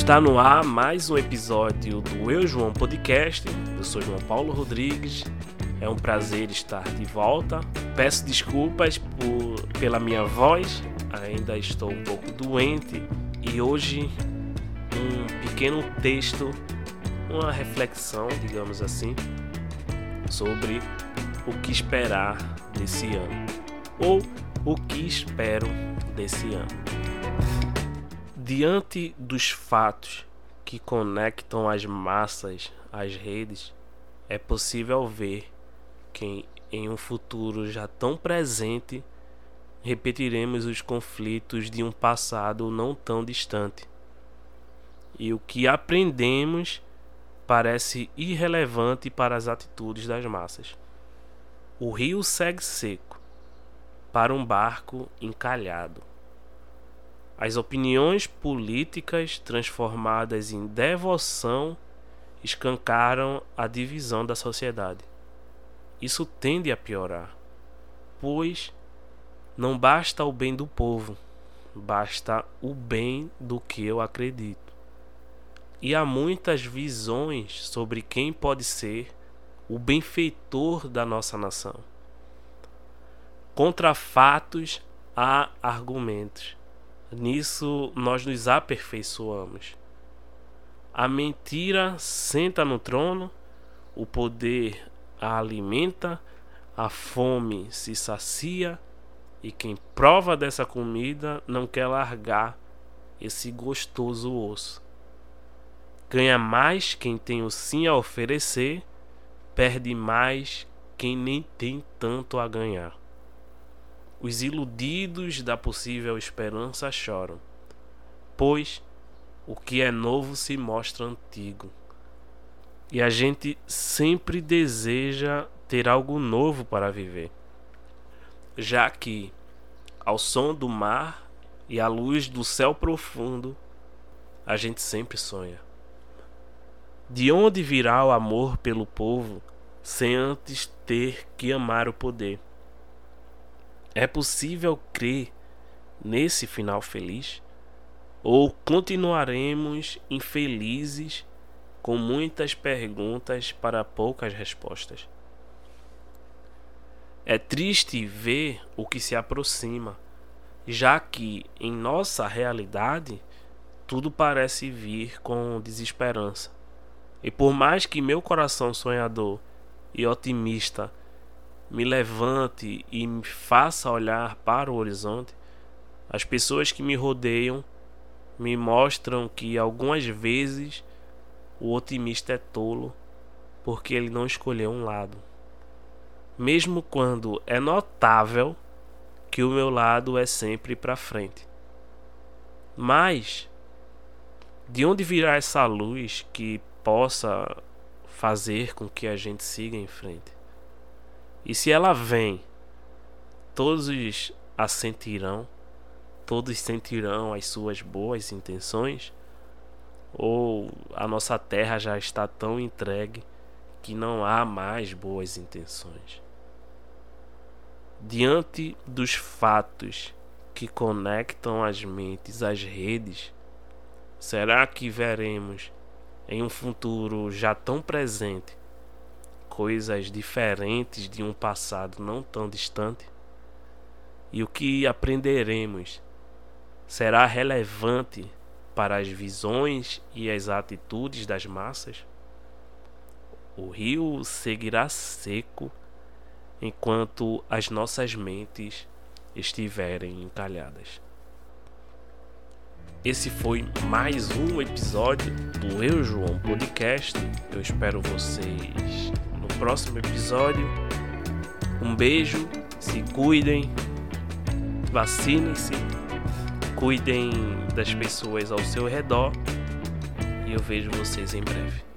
Está no ar mais um episódio do Eu João Podcast. Eu sou João Paulo Rodrigues. É um prazer estar de volta. Peço desculpas por, pela minha voz, ainda estou um pouco doente e hoje um pequeno texto, uma reflexão, digamos assim, sobre o que esperar desse ano ou o que espero desse ano. Diante dos fatos que conectam as massas às redes, é possível ver que em um futuro já tão presente repetiremos os conflitos de um passado não tão distante. E o que aprendemos parece irrelevante para as atitudes das massas. O rio segue seco para um barco encalhado. As opiniões políticas transformadas em devoção escancaram a divisão da sociedade. Isso tende a piorar, pois não basta o bem do povo, basta o bem do que eu acredito. E há muitas visões sobre quem pode ser o benfeitor da nossa nação. Contra fatos há argumentos Nisso nós nos aperfeiçoamos. A mentira senta no trono, o poder a alimenta, a fome se sacia, e quem prova dessa comida não quer largar esse gostoso osso. Ganha mais quem tem o sim a oferecer, perde mais quem nem tem tanto a ganhar. Os iludidos da possível esperança choram, pois o que é novo se mostra antigo. E a gente sempre deseja ter algo novo para viver, já que, ao som do mar e à luz do céu profundo, a gente sempre sonha. De onde virá o amor pelo povo sem antes ter que amar o poder? É possível crer nesse final feliz? Ou continuaremos infelizes com muitas perguntas para poucas respostas? É triste ver o que se aproxima, já que em nossa realidade tudo parece vir com desesperança. E por mais que meu coração sonhador e otimista me levante e me faça olhar para o horizonte, as pessoas que me rodeiam me mostram que algumas vezes o otimista é tolo porque ele não escolheu um lado. Mesmo quando é notável que o meu lado é sempre para frente. Mas de onde virá essa luz que possa fazer com que a gente siga em frente? E se ela vem, todos a sentirão, todos sentirão as suas boas intenções, ou a nossa terra já está tão entregue que não há mais boas intenções. Diante dos fatos que conectam as mentes às redes, será que veremos em um futuro já tão presente coisas diferentes de um passado não tão distante? E o que aprenderemos será relevante para as visões e as atitudes das massas? O rio seguirá seco enquanto as nossas mentes estiverem encalhadas. Esse foi mais um episódio do Eu João Podcast. Eu espero vocês próximo episódio. Um beijo, se cuidem, vacinem-se, cuidem das pessoas ao seu redor e eu vejo vocês em breve.